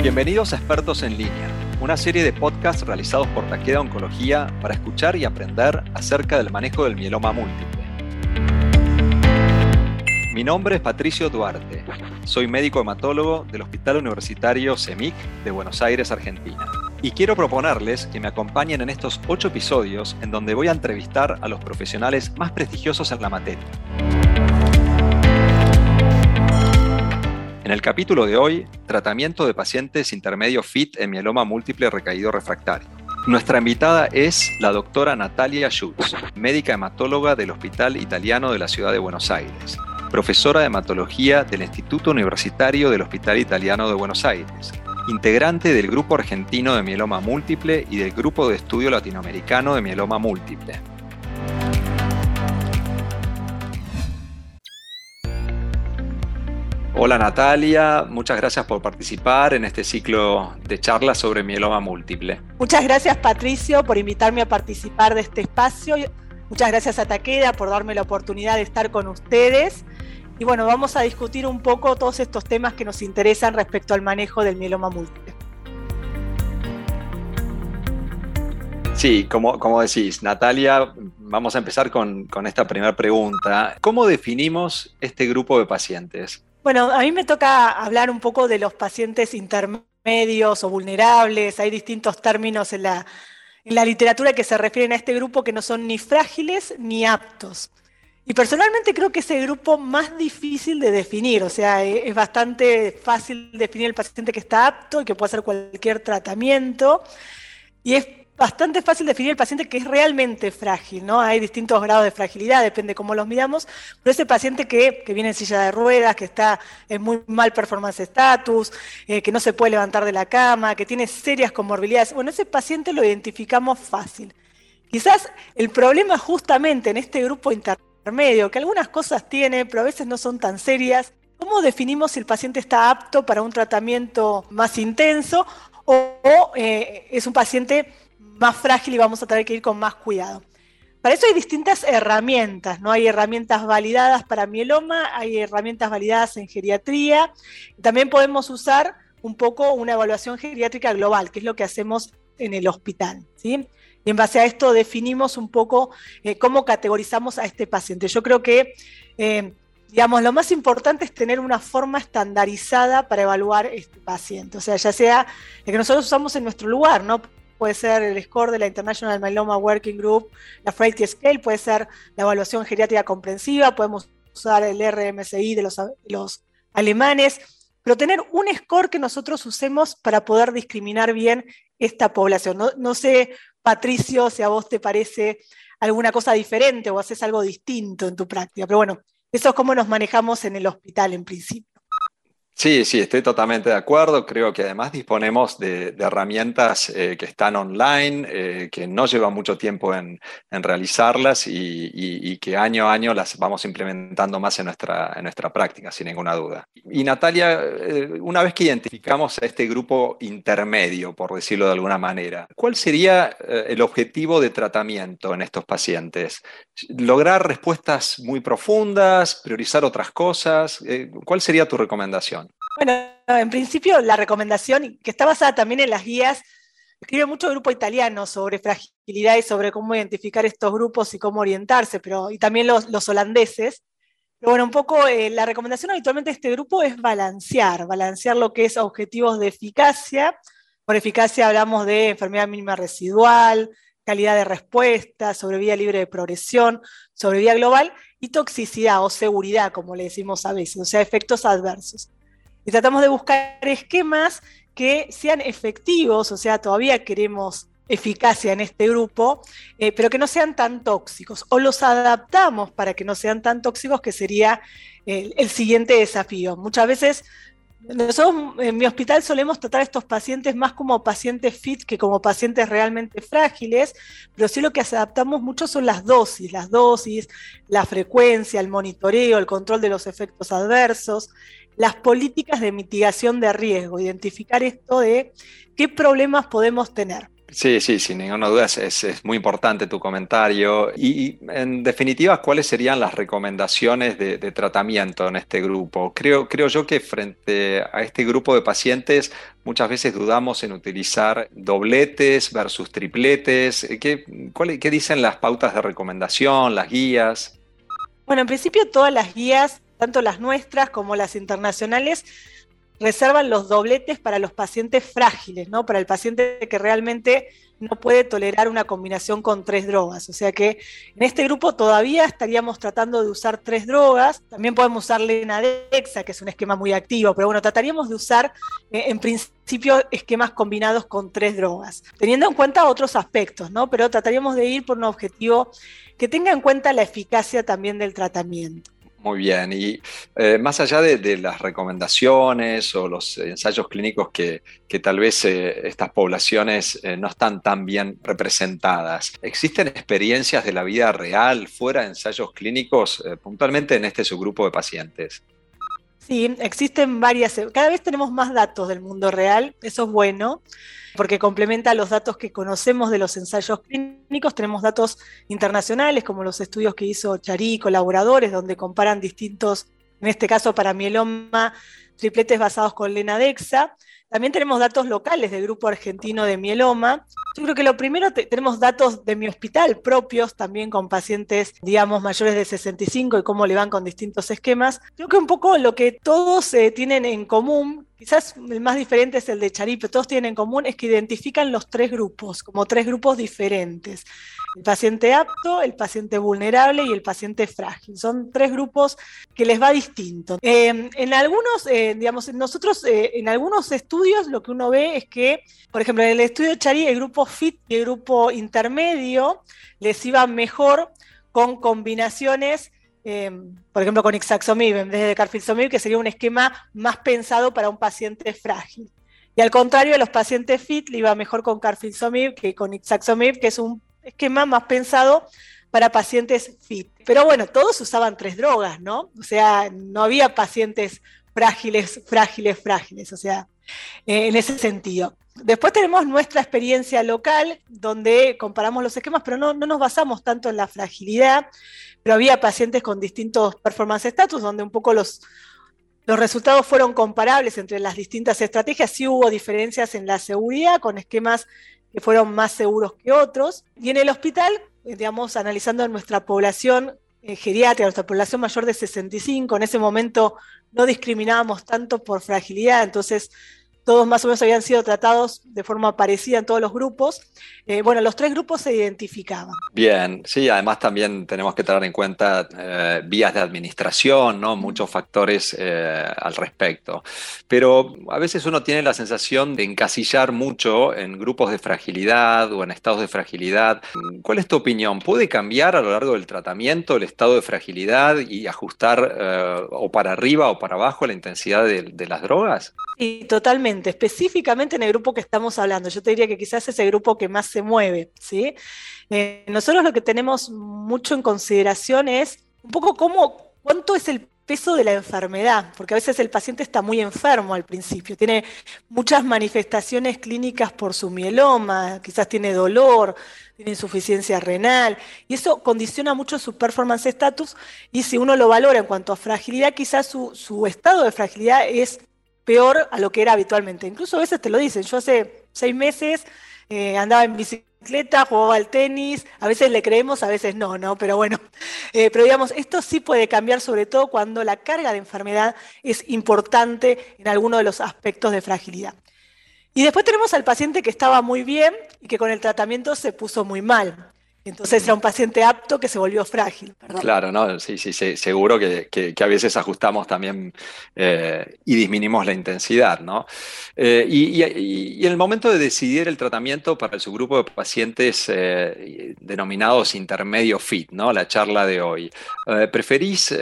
Bienvenidos a Expertos en Línea, una serie de podcasts realizados por Taqueda Oncología para escuchar y aprender acerca del manejo del mieloma múltiple. Mi nombre es Patricio Duarte, soy médico hematólogo del Hospital Universitario CEMIC de Buenos Aires, Argentina. Y quiero proponerles que me acompañen en estos ocho episodios en donde voy a entrevistar a los profesionales más prestigiosos en la materia. En el capítulo de hoy, tratamiento de pacientes intermedio FIT en mieloma múltiple recaído refractario. Nuestra invitada es la doctora Natalia Schutz, médica hematóloga del Hospital Italiano de la Ciudad de Buenos Aires, profesora de hematología del Instituto Universitario del Hospital Italiano de Buenos Aires, integrante del Grupo Argentino de Mieloma Múltiple y del Grupo de Estudio Latinoamericano de Mieloma Múltiple. Hola Natalia, muchas gracias por participar en este ciclo de charlas sobre mieloma múltiple. Muchas gracias Patricio por invitarme a participar de este espacio. Muchas gracias a Taqueda por darme la oportunidad de estar con ustedes. Y bueno, vamos a discutir un poco todos estos temas que nos interesan respecto al manejo del mieloma múltiple. Sí, como, como decís, Natalia, vamos a empezar con, con esta primera pregunta. ¿Cómo definimos este grupo de pacientes? Bueno, a mí me toca hablar un poco de los pacientes intermedios o vulnerables. Hay distintos términos en la, literatura que se refieren a este grupo que no son ni frágiles ni aptos. Y personalmente creo que es el grupo más difícil de definir, o sea, e, es bastante fácil definir el paciente que está apto y que puede hacer cualquier tratamiento. Y es bastante fácil definir el paciente que es realmente frágil, ¿no? Hay distintos grados de fragilidad, depende cómo los midamos, pero ese paciente que, viene en silla de ruedas, que está en muy mal performance status, eh, que no se puede levantar de la cama, que tiene serias comorbilidades, bueno, ese paciente lo identificamos fácil. Quizás el problema justamente en este grupo intermedio, que algunas cosas tiene, pero a veces no son tan serias, ¿cómo definimos si el paciente está apto para un tratamiento más intenso o, eh, es un paciente más frágil y vamos a tener que ir con más cuidado. Para eso hay distintas herramientas, ¿no? Hay herramientas validadas para mieloma, hay herramientas validadas en geriatría. También podemos usar un poco una evaluación geriátrica global, que es lo que hacemos en el hospital, ¿sí? Y en base a esto definimos un poco eh, cómo categorizamos a este paciente. Yo creo que, eh, digamos, lo más importante es tener una forma estandarizada para evaluar este paciente. O sea, ya sea el que nosotros usamos en nuestro lugar, ¿no? Puede ser el score de la International Myeloma Working Group, la Frailty Scale, puede ser la evaluación geriátrica comprensiva, podemos usar el RMSI de los, alemanes, pero tener un score que nosotros usemos para poder discriminar bien esta población. No, sé, Patricio, si a vos te parece alguna cosa diferente o haces algo distinto en tu práctica, pero bueno, eso es cómo nos manejamos en el hospital en principio. Sí, sí, estoy totalmente de acuerdo. Creo que además disponemos de, herramientas eh, que están online, eh, que no llevan mucho tiempo en, realizarlas y, que año a año las vamos implementando más en nuestra, en nuestra práctica, sin ninguna duda. Y Natalia, eh, una vez que identificamos a este grupo intermedio, por decirlo de alguna manera, ¿cuál sería el objetivo de tratamiento en estos pacientes? ¿Lograr respuestas muy profundas? ¿Priorizar otras cosas? ¿Cuál sería tu recomendación? Bueno, en principio la recomendación, que está basada también en las guías, escribe mucho grupo italiano sobre fragilidad y sobre cómo identificar estos grupos y cómo orientarse, pero y también los, holandeses. Pero bueno, un poco eh, la recomendación habitualmente de este grupo es balancear, balancear lo que es objetivos de eficacia. Por eficacia hablamos de enfermedad mínima residual, calidad de respuesta, sobrevida libre de progresión, sobrevida global y toxicidad o seguridad, como le decimos a veces, o sea, efectos adversos y tratamos de buscar esquemas que sean efectivos, o sea, todavía queremos eficacia en este grupo, eh, pero que no sean tan tóxicos, o los adaptamos para que no sean tan tóxicos, que sería el, siguiente desafío. Muchas veces nosotros en mi hospital solemos tratar a estos pacientes más como pacientes fit que como pacientes realmente frágiles, pero sí lo que adaptamos mucho son las dosis, las dosis, la frecuencia, el monitoreo, el control de los efectos adversos las políticas de mitigación de riesgo, identificar esto de qué problemas podemos tener. Sí, sí, sin ninguna duda es, muy importante tu comentario. Y, en definitiva, ¿cuáles serían las recomendaciones de, tratamiento en este grupo? Creo, creo yo que frente a este grupo de pacientes muchas veces dudamos en utilizar dobletes versus tripletes. ¿Qué, qué dicen las pautas de recomendación, las guías? Bueno, en principio todas las guías, tanto las nuestras como las internacionales, reservan los dobletes para los pacientes frágiles, ¿no? Para el paciente que realmente no puede tolerar una combinación con tres drogas. O sea que en este grupo todavía estaríamos tratando de usar tres drogas. También podemos usar Lenadexa, que es un esquema muy activo, pero bueno, trataríamos de usar eh, en principio esquemas combinados con tres drogas, teniendo en cuenta otros aspectos, ¿no? Pero trataríamos de ir por un objetivo que tenga en cuenta la eficacia también del tratamiento. Muy bien, y eh, más allá de, las recomendaciones o los ensayos clínicos que, tal vez eh, estas poblaciones eh, no están tan bien representadas, ¿existen experiencias de la vida real fuera de ensayos clínicos puntualmente en este subgrupo de pacientes? Sí, existen varias, cada vez tenemos más datos del mundo real, eso es bueno porque complementa los datos que conocemos de los ensayos clínicos. Tenemos datos internacionales, como los estudios que hizo Charí y colaboradores, donde comparan distintos, en este caso para mieloma, tripletes basados con Lenadexa. También tenemos datos locales del Grupo Argentino de Mieloma. Yo creo que lo primero, tenemos datos de mi hospital propios, también con pacientes, digamos, mayores de 65 y cómo le van con distintos esquemas. Creo que un poco lo que todos eh, tienen en común, quizás el más diferente es el de Charí, pero todos tienen en común es que identifican los tres grupos, como tres grupos diferentes el paciente apto, el paciente vulnerable y el paciente frágil. Son tres grupos que les va distinto. Eh, en algunos, eh, digamos, nosotros eh, en algunos estudios lo que uno ve es que, por ejemplo, en el estudio de Chari, el grupo FIT y el grupo intermedio les iba mejor con combinaciones por ejemplo, con Ixaxomib en vez de Carfilzomib, que sería un esquema más pensado para un paciente frágil. Y al contrario, a los pacientes FIT le iba mejor con Carfilzomib que con Ixaxomib, que es un esquema más pensado para pacientes fit. Pero bueno, todos usaban tres drogas, ¿no? O sea, no había pacientes frágiles, frágiles, frágiles, o sea, eh, en ese sentido. Después tenemos nuestra experiencia local, donde comparamos los esquemas, pero no, no nos basamos tanto en la fragilidad, pero había pacientes con distintos performance status, donde un poco los, los resultados fueron comparables entre las distintas estrategias, sí hubo diferencias en la seguridad con esquemas que fueron más seguros que otros. Y en el hospital, digamos, analizando nuestra población eh, geriátrica, nuestra población mayor de 65, en ese momento no discriminábamos tanto por fragilidad, entonces todos más o menos habían sido tratados de forma parecida en todos los grupos. Eh, bueno, los tres grupos se identificaban. Bien, sí, además también tenemos que tener en cuenta eh, vías de administración, ¿no? muchos factores eh, al respecto. Pero a veces uno tiene la sensación de encasillar mucho en grupos de fragilidad o en estados de fragilidad. ¿Cuál es tu opinión? ¿Puede cambiar a lo largo del tratamiento el estado de fragilidad y ajustar o para arriba o para abajo la intensidad de las drogas? Sí, totalmente. Específicamente en el grupo que estamos hablando. Yo te diría que quizás es el grupo que más se mueve. ¿sí? Eh, nosotros lo que tenemos mucho en consideración es un poco cómo, cuánto es el peso de la enfermedad, porque a veces el paciente está muy enfermo al principio, tiene muchas manifestaciones clínicas por su mieloma, quizás tiene dolor, tiene insuficiencia renal, y eso condiciona mucho su performance status, y si uno lo valora en cuanto a fragilidad, quizás su, su estado de fragilidad es peor a lo que era habitualmente. Incluso a veces te lo dicen, yo hace seis meses eh, andaba en bicicleta, jugaba al tenis, a veces le creemos, a veces no, ¿no? Pero bueno, eh, pero digamos, esto sí puede cambiar sobre todo cuando la carga de enfermedad es importante en alguno de los aspectos de fragilidad. Y después tenemos al paciente que estaba muy bien y que con el tratamiento se puso muy mal. Entonces era un paciente apto que se volvió frágil. Claro, no, sí, sí, seguro que, a veces ajustamos también eh, y disminuimos la intensidad, ¿no? Eh, y, en el momento de decidir el tratamiento para el subgrupo de pacientes eh, denominados intermedio fit, ¿no? La charla de hoy, ¿preferís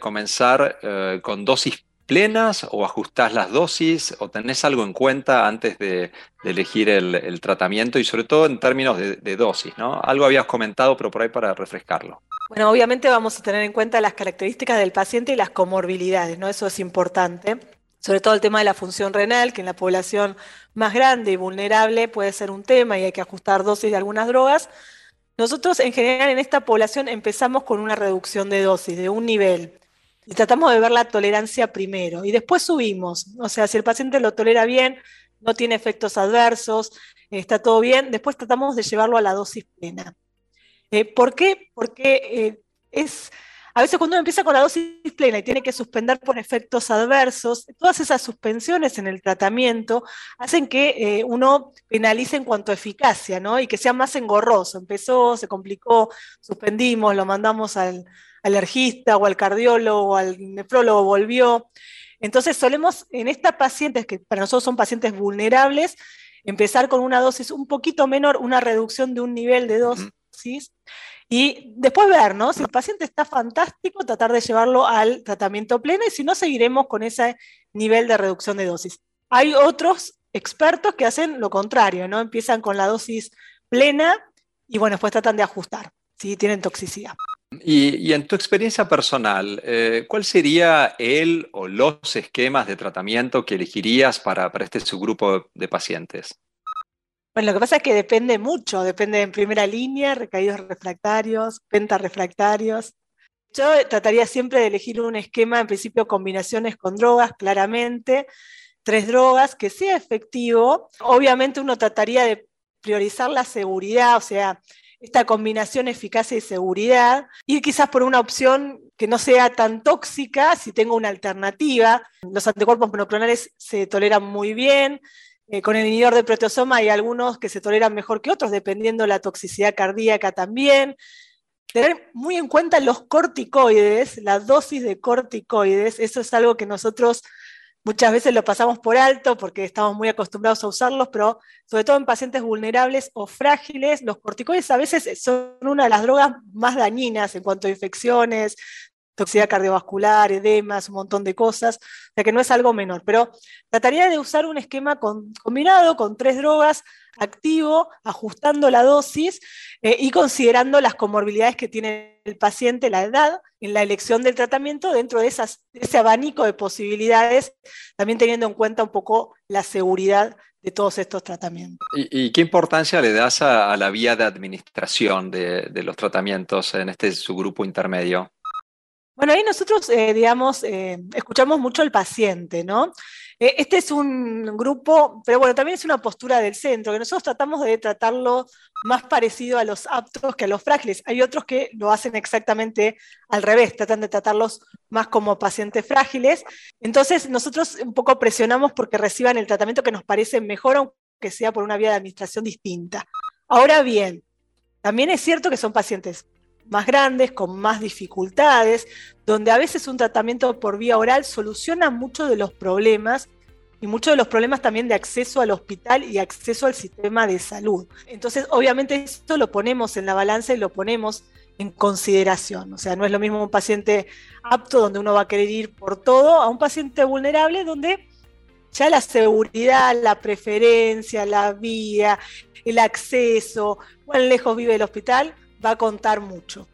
comenzar con dosis plenas o ajustás las dosis o tenés algo en cuenta antes de, elegir el, tratamiento y sobre todo en términos de, dosis, ¿no? Algo habías comentado, pero por ahí para refrescarlo. Bueno, obviamente vamos a tener en cuenta las características del paciente y las comorbilidades, ¿no? Eso es importante. sobre todo el tema de la función renal, que en la población más grande y vulnerable puede ser un tema y hay que ajustar dosis de algunas drogas. Nosotros en general en esta población empezamos con una reducción de dosis, de un nivel. Tratamos de ver la tolerancia primero y después subimos. O sea, si el paciente lo tolera bien, no tiene efectos adversos, está todo bien, después tratamos de llevarlo a la dosis plena. Eh, ¿Por qué? Porque eh, es, a veces cuando uno empieza con la dosis plena y tiene que suspender por efectos adversos, todas esas suspensiones en el tratamiento hacen que eh, uno penalice en cuanto a eficacia, ¿no? Y que sea más engorroso. Empezó, se complicó, suspendimos, lo mandamos al alergista o al cardiólogo o al nefrólogo, volvió. Entonces solemos en estas pacientes, que para nosotros son pacientes vulnerables, empezar con una dosis un poquito menor, una reducción de un nivel de dosis, y después ver, ¿no? Si el paciente está fantástico, tratar de llevarlo al tratamiento pleno y si no, seguiremos con ese nivel de reducción de dosis. Hay otros expertos que hacen lo contrario, ¿no? Empiezan con la dosis plena y bueno, después tratan de ajustar si tienen toxicidad. Y, en tu experiencia personal, eh, ¿cuál sería el o los esquemas de tratamiento que elegirías para, para este subgrupo de pacientes? Bueno, lo que pasa es que depende mucho, depende en primera línea, recaídos refractarios, pentarrefractarios. Yo trataría siempre de elegir un esquema, en principio combinaciones con drogas, claramente, tres drogas, que sea efectivo. Obviamente uno trataría de priorizar la seguridad, o sea, esta combinación eficacia y seguridad, y quizás por una opción que no sea tan tóxica, si tengo una alternativa. Los anticuerpos monoclonales se toleran muy bien, eh, con el inhibidor de proteosoma hay algunos que se toleran mejor que otros, dependiendo de la toxicidad cardíaca también. Tener muy en cuenta los corticoides, la dosis de corticoides, eso es algo que nosotros muchas veces lo pasamos por alto porque estamos muy acostumbrados a usarlos, pero sobre todo en pacientes vulnerables o frágiles, los corticoides a veces son una de las drogas más dañinas en cuanto a infecciones, toxicidad cardiovascular, edemas, un montón de cosas, o sea que no es algo menor, pero trataría de usar un esquema combinado con tres drogas activo, ajustando la dosis eh, y considerando las comorbilidades que tiene el paciente, la edad, en la elección del tratamiento dentro de ese abanico de posibilidades, también teniendo en cuenta un poco la seguridad de todos estos tratamientos. ¿Y, qué importancia le das a, la vía de administración de, de los tratamientos en este subgrupo intermedio? Bueno, ahí nosotros, eh, digamos, eh, escuchamos mucho al paciente, ¿no? Eh, este es un grupo, pero bueno, también es una postura del centro, que nosotros tratamos de tratarlo más parecido a los aptos que a los frágiles. Hay otros que lo hacen exactamente al revés, tratan de tratarlos más como pacientes frágiles. Entonces, nosotros un poco presionamos porque reciban el tratamiento que nos parece mejor, aunque sea por una vía de administración distinta. Ahora bien, también es cierto que son pacientes más grandes, con más dificultades, donde a veces un tratamiento por vía oral soluciona muchos de los problemas y muchos de los problemas también de acceso al hospital y acceso al sistema de salud. Entonces, obviamente esto lo ponemos en la balanza y lo ponemos en consideración. O sea, no es lo mismo un paciente apto donde uno va a querer ir por todo a un paciente vulnerable donde ya la seguridad, la preferencia, la vía, el acceso, cuán lejos vive el hospital, va a contar mucho.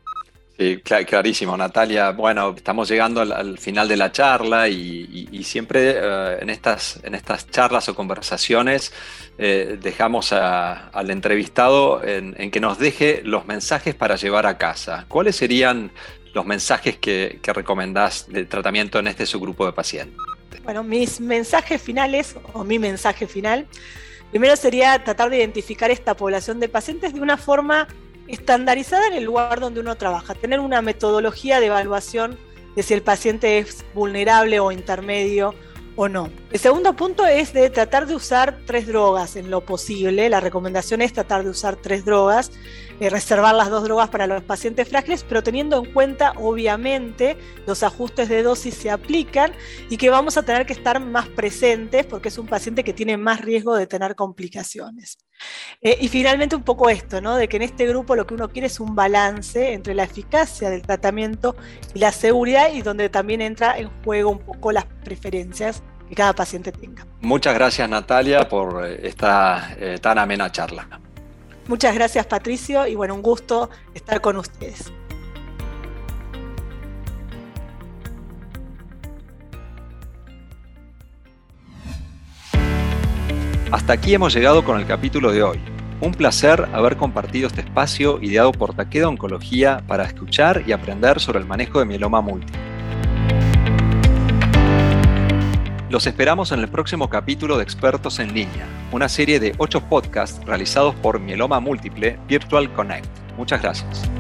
Sí, clarísimo, Natalia. Bueno, estamos llegando al, final de la charla y, siempre eh, en, estas, en estas charlas o conversaciones eh, dejamos al entrevistado en, que nos deje los mensajes para llevar a casa. ¿Cuáles serían los mensajes que, que recomendás de tratamiento en este subgrupo de pacientes? Bueno, mis mensajes finales o mi mensaje final, primero sería tratar de identificar esta población de pacientes de una forma estandarizada en el lugar donde uno trabaja, tener una metodología de evaluación de si el paciente es vulnerable o intermedio o no. El segundo punto es de tratar de usar tres drogas en lo posible. La recomendación es tratar de usar tres drogas, eh, reservar las dos drogas para los pacientes frágiles, pero teniendo en cuenta, obviamente, los ajustes de dosis se aplican y que vamos a tener que estar más presentes porque es un paciente que tiene más riesgo de tener complicaciones. Eh, y finalmente un poco esto, ¿no? de que en este grupo lo que uno quiere es un balance entre la eficacia del tratamiento y la seguridad y donde también entra en juego un poco las preferencias que cada paciente tenga. Muchas gracias Natalia por eh, esta eh, tan amena charla. Muchas gracias Patricio y bueno, un gusto estar con ustedes. Hasta aquí hemos llegado con el capítulo de hoy. Un placer haber compartido este espacio ideado por Taqueda Oncología para escuchar y aprender sobre el manejo de mieloma múltiple. Los esperamos en el próximo capítulo de Expertos en Línea, una serie de ocho podcasts realizados por Mieloma Múltiple Virtual Connect. Muchas gracias.